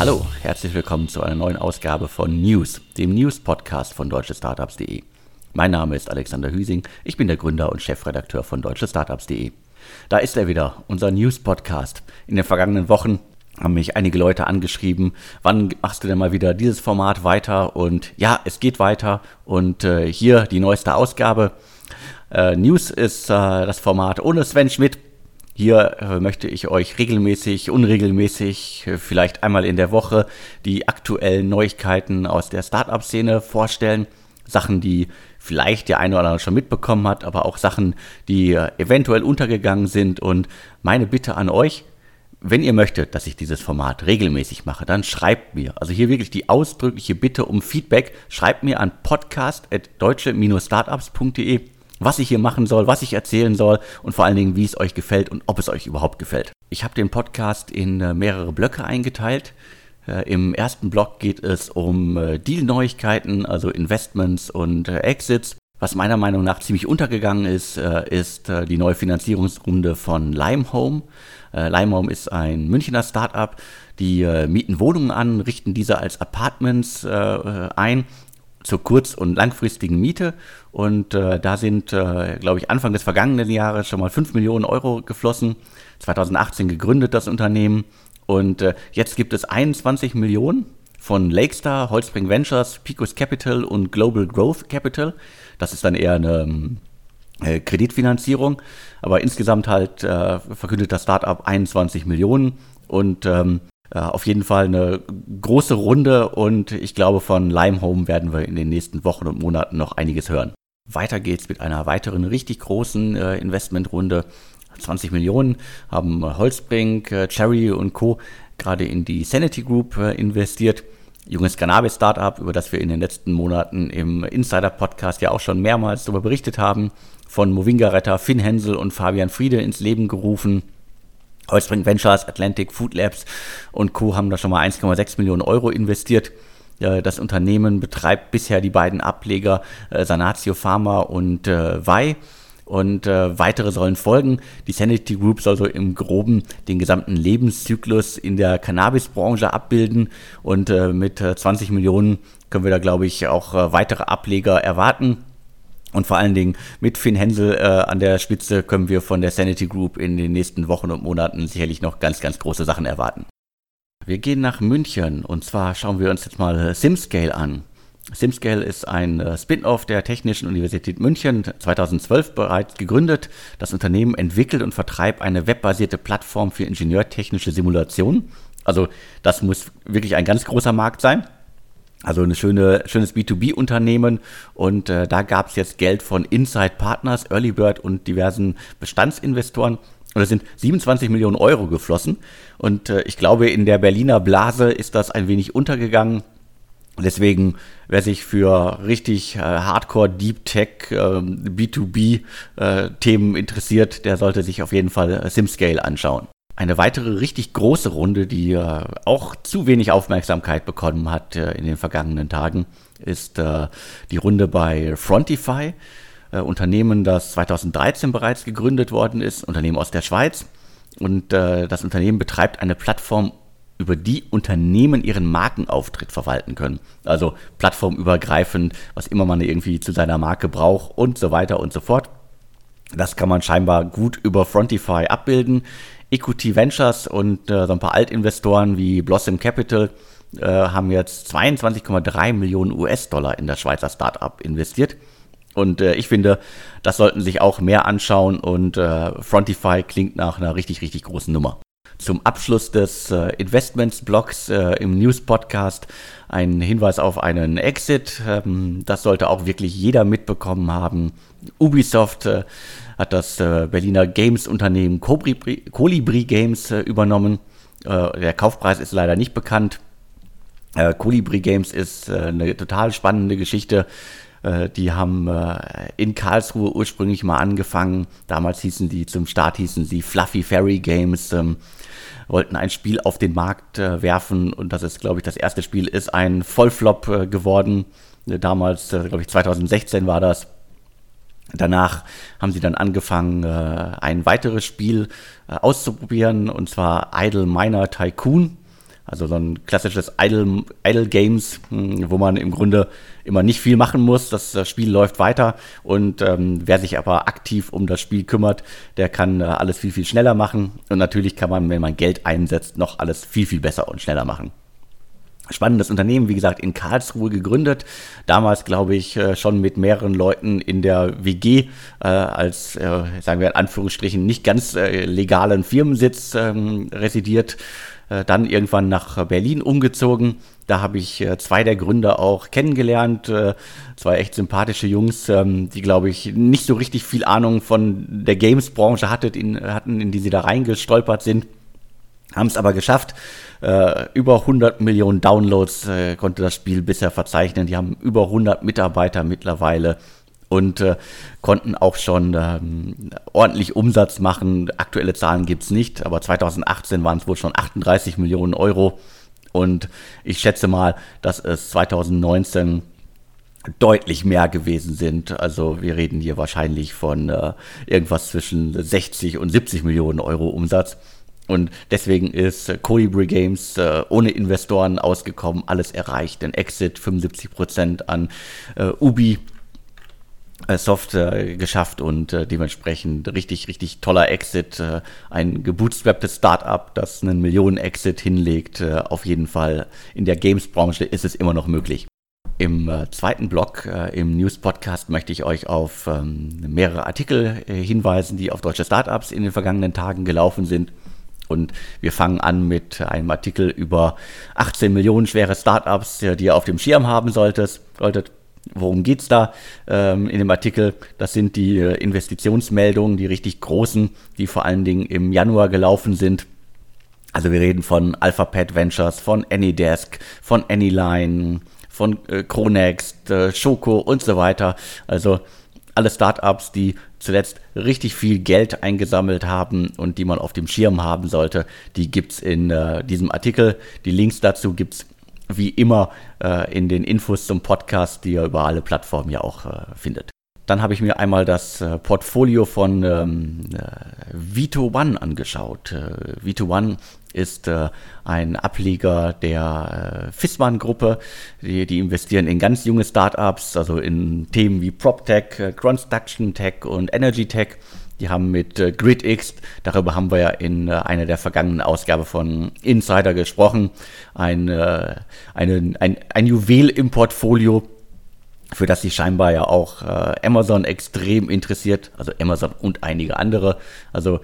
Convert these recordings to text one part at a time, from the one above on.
Hallo, herzlich willkommen zu einer neuen Ausgabe von News, dem News-Podcast von deutschestartups.de. Mein Name ist Alexander Hüsing, ich bin der Gründer und Chefredakteur von deutschestartups.de. Da ist er wieder, unser News-Podcast. In den vergangenen Wochen haben mich einige Leute angeschrieben, wann machst du denn mal wieder dieses Format weiter? Und ja, es geht weiter und äh, hier die neueste Ausgabe. Äh, News ist äh, das Format ohne Sven Schmidt. Hier äh, möchte ich euch regelmäßig, unregelmäßig, äh, vielleicht einmal in der Woche die aktuellen Neuigkeiten aus der Startup-Szene vorstellen. Sachen, die vielleicht der eine oder andere schon mitbekommen hat, aber auch Sachen, die äh, eventuell untergegangen sind. Und meine Bitte an euch, wenn ihr möchtet, dass ich dieses Format regelmäßig mache, dann schreibt mir. Also hier wirklich die ausdrückliche Bitte um Feedback. Schreibt mir an podcast.deutsche-startups.de was ich hier machen soll, was ich erzählen soll und vor allen Dingen, wie es euch gefällt und ob es euch überhaupt gefällt. Ich habe den Podcast in äh, mehrere Blöcke eingeteilt. Äh, Im ersten Block geht es um äh, Deal-Neuigkeiten, also Investments und Exits. Was meiner Meinung nach ziemlich untergegangen ist, ist die neue Finanzierungsrunde von Limehome. Limehome ist ein Münchner Startup, die mieten Wohnungen an, richten diese als Apartments ein zur kurz- und langfristigen Miete. Und äh, da sind, äh, glaube ich, Anfang des vergangenen Jahres schon mal 5 Millionen Euro geflossen. 2018 gegründet das Unternehmen. Und äh, jetzt gibt es 21 Millionen von Lakestar, Holzspring Ventures, Picos Capital und Global Growth Capital. Das ist dann eher eine ähm, äh, Kreditfinanzierung. Aber insgesamt halt äh, verkündet das Startup 21 Millionen. Und ähm, äh, auf jeden Fall eine große Runde und ich glaube, von Limehome werden wir in den nächsten Wochen und Monaten noch einiges hören. Weiter geht's mit einer weiteren richtig großen äh, Investmentrunde. 20 Millionen haben Holzbrink, äh, Cherry und Co. gerade in die Sanity Group äh, investiert. Junges Cannabis-Startup, über das wir in den letzten Monaten im Insider-Podcast ja auch schon mehrmals darüber berichtet haben. Von Movinga-Retter Finn Hensel und Fabian Friede ins Leben gerufen. Holzbrink Ventures, Atlantic Food Labs und Co. haben da schon mal 1,6 Millionen Euro investiert. Das Unternehmen betreibt bisher die beiden Ableger äh, Sanatio Pharma und äh, Vai und äh, weitere sollen folgen. Die Sanity Group soll so im Groben den gesamten Lebenszyklus in der Cannabisbranche abbilden und äh, mit äh, 20 Millionen können wir da, glaube ich, auch äh, weitere Ableger erwarten. Und vor allen Dingen mit Finn Hensel äh, an der Spitze können wir von der Sanity Group in den nächsten Wochen und Monaten sicherlich noch ganz, ganz große Sachen erwarten. Wir gehen nach München und zwar schauen wir uns jetzt mal SimScale an. SimScale ist ein äh, Spin-off der Technischen Universität München, 2012 bereits gegründet. Das Unternehmen entwickelt und vertreibt eine webbasierte Plattform für ingenieurtechnische Simulation. Also das muss wirklich ein ganz großer Markt sein. Also ein schöne, schönes B2B-Unternehmen und äh, da gab es jetzt Geld von Inside Partners, Early Bird und diversen Bestandsinvestoren. Und da sind 27 Millionen Euro geflossen. Und äh, ich glaube, in der Berliner Blase ist das ein wenig untergegangen. Deswegen, wer sich für richtig äh, Hardcore Deep Tech äh, B2B äh, Themen interessiert, der sollte sich auf jeden Fall äh, SimScale anschauen. Eine weitere richtig große Runde, die äh, auch zu wenig Aufmerksamkeit bekommen hat äh, in den vergangenen Tagen, ist äh, die Runde bei Frontify, äh, Unternehmen, das 2013 bereits gegründet worden ist, Unternehmen aus der Schweiz. Und äh, das Unternehmen betreibt eine Plattform, über die Unternehmen ihren Markenauftritt verwalten können. Also plattformübergreifend, was immer man irgendwie zu seiner Marke braucht und so weiter und so fort. Das kann man scheinbar gut über Frontify abbilden. Equity Ventures und äh, so ein paar Altinvestoren wie Blossom Capital äh, haben jetzt 22,3 Millionen US-Dollar in das Schweizer Startup investiert. Und äh, ich finde, das sollten sich auch mehr anschauen und äh, Frontify klingt nach einer richtig, richtig großen Nummer. Zum Abschluss des äh, Investments-Blogs äh, im News-Podcast ein Hinweis auf einen Exit. Ähm, das sollte auch wirklich jeder mitbekommen haben. Ubisoft hat das äh, Berliner Games-Unternehmen Colibri, Colibri Games äh, übernommen. Äh, der Kaufpreis ist leider nicht bekannt. Äh, Colibri Games ist äh, eine total spannende Geschichte. Äh, die haben in Karlsruhe ursprünglich mal angefangen. Damals hießen die, zum Start hießen sie Fluffy Fairy Games. Ähm, wollten ein Spiel auf den Markt werfen und das ist, glaube ich, das erste Spiel ist ein Vollflop geworden. Damals, glaube ich, 2016 war das Danach haben sie dann angefangen, äh, ein weiteres Spiel äh, auszuprobieren, und zwar Idle Miner Tycoon. Also so ein klassisches Idle, Idle Games, hm, wo man im Grunde immer nicht viel machen muss. Das, das Spiel läuft weiter und ähm, wer sich aber aktiv um das Spiel kümmert, der kann äh, alles viel, viel schneller machen. Und natürlich kann man, wenn man Geld einsetzt, noch alles viel, viel besser und schneller machen. Spannendes Unternehmen, wie gesagt, in Karlsruhe gegründet. Damals, glaube ich, äh, schon mit mehreren Leuten in der WG äh, als, äh, sagen wir in Anführungsstrichen, nicht ganz äh, legalen Firmensitz ähm, residiert. Äh, dann irgendwann nach Berlin umgezogen. Da habe ich äh, zwei der Gründer auch kennengelernt. zwei echt sympathische Jungs, ähm, die, glaube ich, nicht so richtig viel Ahnung von der Games-Branche hatten, in die sie da reingestolpert sind. Haben es aber geschafft äh, über 100 Millionen Downloads äh, konnte das Spiel bisher verzeichnen. Die haben über 100 Mitarbeiter mittlerweile und äh, konnten auch schon ähm, ordentlich Umsatz machen. Aktuelle Zahlen gibt es nicht, aber 2018 waren es wohl schon 38 Millionen Euro. Und ich schätze mal, dass es 2019 deutlich mehr gewesen sind. Also wir reden hier wahrscheinlich von äh, irgendwas zwischen 60 und 70 Millionen Euro Umsatz. Und deswegen ist äh, Colibri Games äh, ohne Investoren ausgekommen, alles erreicht. Den Exit 75% an äh, Ubi äh, Soft äh, geschafft und äh, dementsprechend richtig, richtig toller Exit. ein gebootstrapptes Startup, das einen Millionen-Exit hinlegt. auf jeden Fall in der Games-Branche ist es immer noch möglich. Im äh, zweiten Blog äh, im News-Podcast möchte ich euch auf ähm, mehrere Artikel äh, hinweisen, die auf deutsche Startups in den vergangenen Tagen gelaufen sind. Und wir fangen an mit einem Artikel über 18 Millionen schwere Startups, die ihr auf dem Schirm haben solltet. solltet. Worum geht's da ähm, in dem Artikel? Das sind die äh, Investitionsmeldungen, die richtig großen, die vor allen Dingen im Januar gelaufen sind. Also wir reden von Alphabet Ventures, von Anydesk, von Anyline, von äh, Chronext, äh, Schoko und so weiter. Also alle Startups, die zuletzt richtig viel Geld eingesammelt haben und die man auf dem Schirm haben sollte, die gibt es in äh, diesem Artikel. Die Links dazu gibt es wie immer äh, in den Infos zum Podcast, die ihr über alle Plattformen ja auch äh, findet. Dann habe ich mir einmal das äh, Portfolio von ähm, äh, Vito One angeschaut. Äh, Vito One ist äh, ein Ableger der äh, Fissmann-Gruppe. Die, die, investieren in ganz junge Startups, also in Themen wie PropTech, äh, Tech und Energy Tech. Die haben mit äh, GridX, darüber haben wir ja in äh, einer der vergangenen Ausgabe von Insider gesprochen, ein, äh, eine, ein, ein Juwel im Portfolio, für das sich scheinbar ja auch äh, Amazon extrem interessiert, also Amazon und einige andere. Also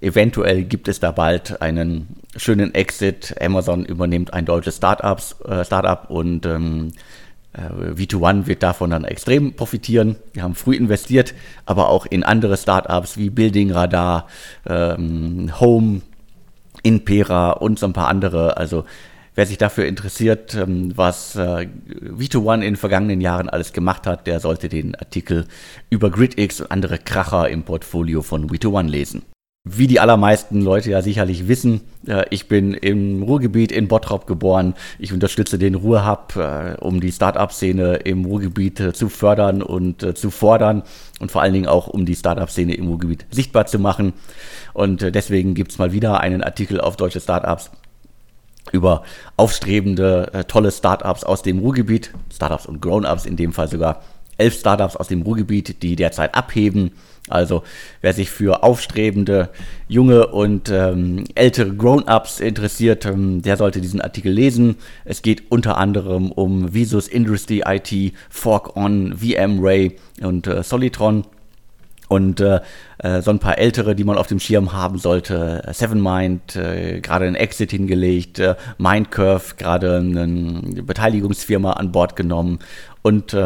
eventuell gibt es da bald einen schönen Exit. Amazon übernimmt ein deutsches Startups, äh, Startup und ähm, äh, V2One wird davon dann extrem profitieren. Wir haben früh investiert, aber auch in andere Startups wie Building Radar, ähm, Home, Inpera und so ein paar andere. Also wer sich dafür interessiert, ähm, was äh, V2One in den vergangenen Jahren alles gemacht hat, der sollte den Artikel über GridX und andere Kracher im Portfolio von V2One lesen wie die allermeisten Leute ja sicherlich wissen, äh, ich bin im Ruhrgebiet in Bottrop geboren. Ich unterstütze den Ruhrhub, äh, um die Start-up-Szene im Ruhrgebiet äh, zu fördern und zu fordern und vor allen Dingen auch, um die Start-up-Szene im Ruhrgebiet sichtbar zu machen. Und deswegen gibt es mal wieder einen Artikel auf deutsche Start-ups über aufstrebende, tolle Start-ups aus dem Ruhrgebiet, Start-ups und Grown-ups in dem Fall sogar, elf Startups aus dem Ruhrgebiet, die derzeit abheben. Also wer sich für aufstrebende junge und ähm, ältere Grown-ups interessiert, ähm, der sollte diesen Artikel lesen. Es geht unter anderem um Visus Industry IT, Fork On, VMray und äh, Solitron. Und äh, äh, so ein paar ältere, die man auf dem Schirm haben sollte. Sevenmind, äh, gerade ein Exit hingelegt. Äh, Mindcurve, gerade eine Beteiligungsfirma an Bord genommen. Und äh,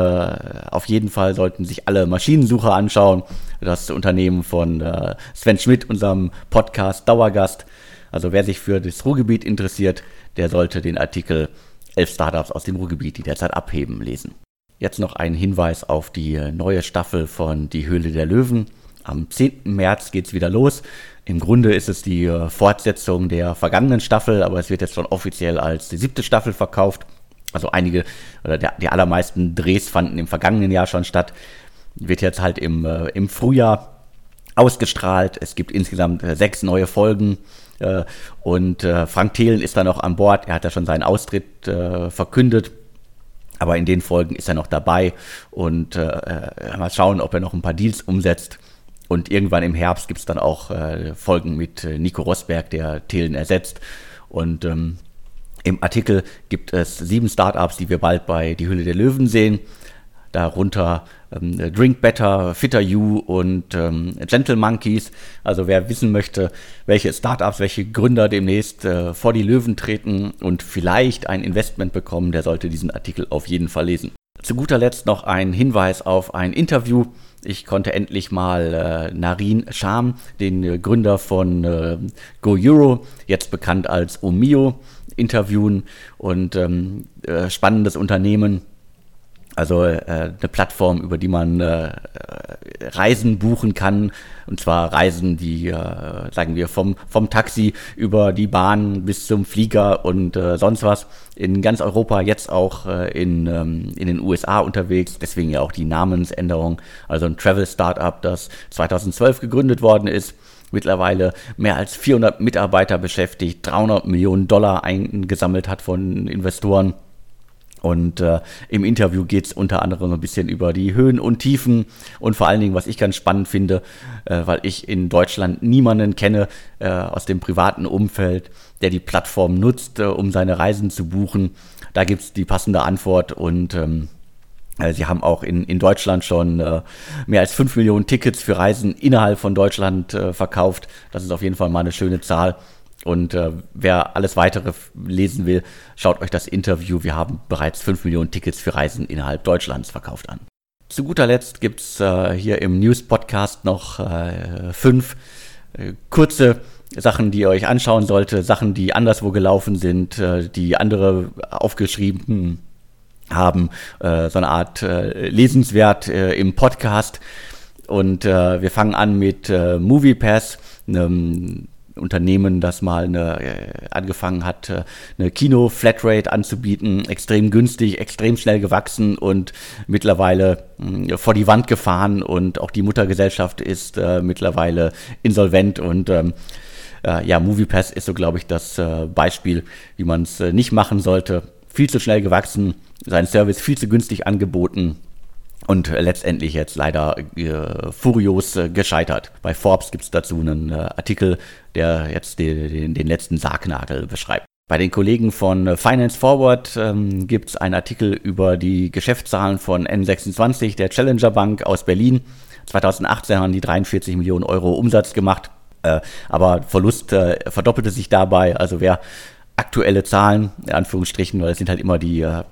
auf jeden Fall sollten sich alle Maschinensucher anschauen. Das Unternehmen von äh, Sven Schmidt, unserem Podcast Dauergast. Also wer sich für das Ruhrgebiet interessiert, der sollte den Artikel 11 Startups aus dem Ruhrgebiet, die derzeit abheben, lesen. Jetzt noch ein Hinweis auf die neue Staffel von Die Höhle der Löwen. Am 10. März geht es wieder los. Im Grunde ist es die äh, Fortsetzung der vergangenen Staffel, aber es wird jetzt schon offiziell als die siebte Staffel verkauft. Also einige oder der, die allermeisten Drehs fanden im vergangenen Jahr schon statt. Wird jetzt halt im, äh, im Frühjahr ausgestrahlt. Es gibt insgesamt äh, sechs neue Folgen. Äh, und äh, Frank Thelen ist dann noch an Bord. Er hat ja schon seinen Austritt äh, verkündet. Aber in den Folgen ist er noch dabei und äh, mal schauen, ob er noch ein paar Deals umsetzt. Und irgendwann im Herbst gibt es dann auch Folgen mit Nico Rosberg, der Thelen ersetzt. Und ähm, im Artikel gibt es sieben Startups, die wir bald bei Die Hülle der Löwen sehen. Darunter ähm, Drink Better, Fitter You und ähm, Gentle Monkeys. Also wer wissen möchte, welche Startups, welche Gründer demnächst äh, vor die Löwen treten und vielleicht ein Investment bekommen, der sollte diesen Artikel auf jeden Fall lesen. Zu guter Letzt noch ein Hinweis auf ein Interview. Ich konnte endlich mal äh, Narin Sham, den äh, Gründer von äh, Go Euro, jetzt bekannt als Omio, interviewen und ähm, äh, spannendes Unternehmen also äh, eine Plattform, über die man äh, Reisen buchen kann. Und zwar Reisen, die, äh, sagen wir, vom, vom Taxi über die Bahn bis zum Flieger und äh, sonst was. In ganz Europa, jetzt auch äh, in, ähm, in den USA unterwegs. Deswegen ja auch die Namensänderung. Also ein Travel-Startup, das 2012 gegründet worden ist mittlerweile mehr als 400 Mitarbeiter beschäftigt, 300 Millionen Dollar eingesammelt hat von Investoren und äh, im Interview geht es unter anderem ein bisschen über die Höhen und Tiefen und vor allen Dingen, was ich ganz spannend finde, äh, weil ich in Deutschland niemanden kenne äh, aus dem privaten Umfeld, der die Plattform nutzt, äh, um seine Reisen zu buchen. Da gibt es die passende Antwort und ähm, äh, Sie haben auch in, in Deutschland schon äh, mehr als 5 Millionen Tickets für Reisen innerhalb von Deutschland äh, verkauft. Das ist auf jeden Fall mal eine schöne Zahl. Und äh, wer alles weitere lesen will, schaut euch das Interview. Wir haben bereits 5 Millionen Tickets für Reisen innerhalb Deutschlands verkauft an. Zu guter Letzt gibt es äh, hier im News-Podcast noch fünf kurze Sachen, die ihr euch anschauen sollte, Sachen, die anderswo gelaufen sind, die andere aufgeschrieben haben, äh, so eine Art Lesenswert im Podcast. Und wir fangen an mit MoviePass, einem Unternehmen, das mal eine, äh, angefangen hat, äh, eine Kino-Flatrate anzubieten, extrem günstig, extrem schnell gewachsen und mittlerweile äh, vor die Wand gefahren und auch die Muttergesellschaft ist äh, mittlerweile insolvent und ähm, äh, ja, MoviePass ist so, glaube ich, das äh, Beispiel, wie man es nicht machen sollte. Viel zu schnell gewachsen, sein Service viel zu günstig angeboten und letztendlich jetzt leider äh, furios äh, gescheitert. Bei Forbes gibt es dazu einen äh, Artikel, der jetzt den, den, den, letzten Sargnagel beschreibt. Bei den Kollegen von äh, Finance Forward ähm, gibt es einen Artikel über die Geschäftszahlen von N26, der Challenger Bank aus Berlin. 2018 haben die 43 Millionen Euro Umsatz gemacht, äh, aber Verlust äh, verdoppelte sich dabei. Also wer aktuelle Zahlen, in Anführungsstrichen, weil es sind halt immer die äh, äh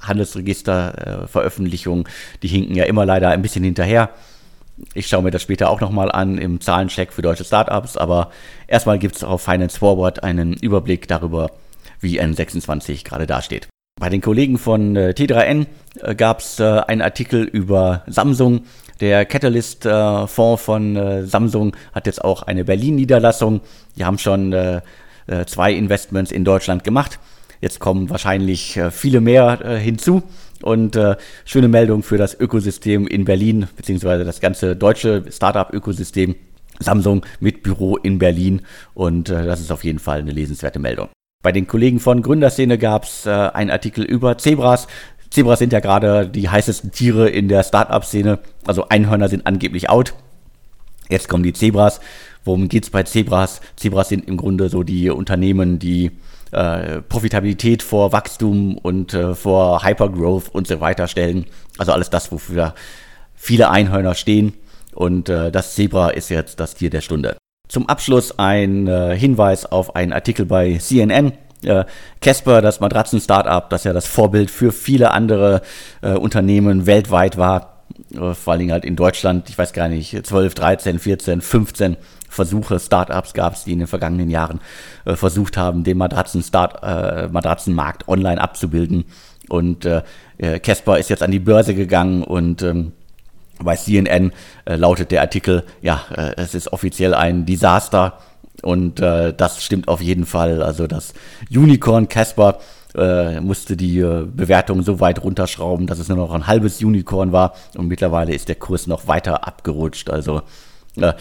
Handelsregisterveröffentlichungen, äh, die hinken ja immer leider ein bisschen hinterher. Ich schaue mir das später auch nochmal an im Zahlencheck für deutsche Startups, aber erstmal gibt es auf Finance Forward einen Überblick darüber, wie N26 gerade dasteht. Bei den Kollegen von äh, T3N äh, gab es äh, einen Artikel über Samsung. Der Catalyst-Fonds von Samsung hat jetzt auch eine Berlin-Niederlassung. Die haben schon äh, zwei Investments in Deutschland gemacht. Jetzt kommen wahrscheinlich äh, viele mehr äh, hinzu. Und äh, schöne Meldung für das Ökosystem in Berlin, beziehungsweise das ganze deutsche Startup-Ökosystem. Samsung mit Büro in Berlin. Und äh, das ist auf jeden Fall eine lesenswerte Meldung. Bei den Kollegen von Gründerszene gab es äh, einen Artikel über Zebras. Zebras sind ja gerade die heißesten Tiere in der Startup-Szene. Also Einhörner sind angeblich out. Jetzt kommen die Zebras. Worum geht es bei Zebras? Zebras sind im Grunde so die Unternehmen, die äh, Profitabilität vor Wachstum und äh, vor Hypergrowth und so weiter stellen. Also alles das, wofür viele Einhörner stehen. Und äh, das Zebra ist jetzt das Tier der Stunde. Zum Abschluss ein äh, Hinweis auf einen Artikel bei CNN. Äh, Casper, das Matratzen-Startup, das ja das Vorbild für viele andere äh, Unternehmen weltweit war, vor Dingen halt in Deutschland, ich weiß gar nicht, 12, 13, 14, 15 Versuche, Startups gab es, die in den vergangenen Jahren äh, versucht haben, den Matratzen -Start, äh, Matratzenmarkt online abzubilden. Und äh, äh, Casper ist jetzt an die Börse gegangen und ähm, bei CNN äh, lautet der Artikel, ja, äh, es ist offiziell ein Desaster. Und äh, das stimmt auf jeden Fall. Also das Unicorn Casper äh, musste die äh, Bewertung so weit runterschrauben, dass es nur noch ein halbes Unicorn war. Und mittlerweile ist der Kurs noch weiter abgerutscht. Also Äh,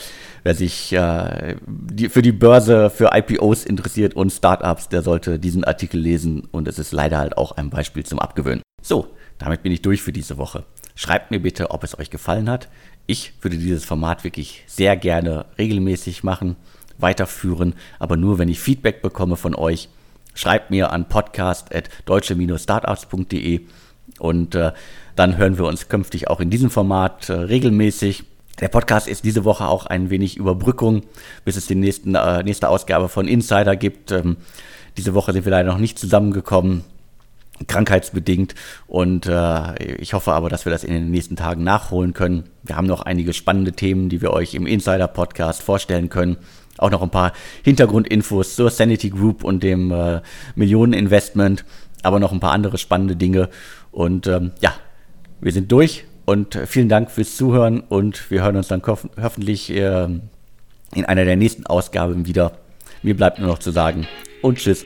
wer sich äh, die, für die Börse, für IPOs interessiert und Startups, der sollte diesen Artikel lesen und es ist leider halt auch ein Beispiel zum Abgewöhnen. So, damit bin ich durch für diese Woche. Schreibt mir bitte, ob es euch gefallen hat. Ich würde dieses Format wirklich sehr gerne regelmäßig machen, weiterführen, aber nur wenn ich Feedback bekomme von euch. Schreibt mir an podcast.deutsche-startups.de und äh, dann hören wir uns künftig auch in diesem Format äh, regelmäßig. Der Podcast ist diese Woche auch ein wenig Überbrückung, bis es die nächsten, äh, nächste Ausgabe von Insider gibt. Ähm, diese Woche sind wir leider noch nicht zusammengekommen, krankheitsbedingt. Und äh, ich hoffe aber, dass wir das in den nächsten Tagen nachholen können. Wir haben noch einige spannende Themen, die wir euch im Insider-Podcast vorstellen können. Auch noch ein paar Hintergrundinfos zur Sanity Group und dem äh, Millioneninvestment, aber noch ein paar andere spannende Dinge. Und ähm, ja, wir sind durch und vielen Dank fürs Zuhören und wir hören uns dann hoffentlich äh, in einer der nächsten Ausgaben wieder. Mir bleibt nur noch zu sagen und tschüss.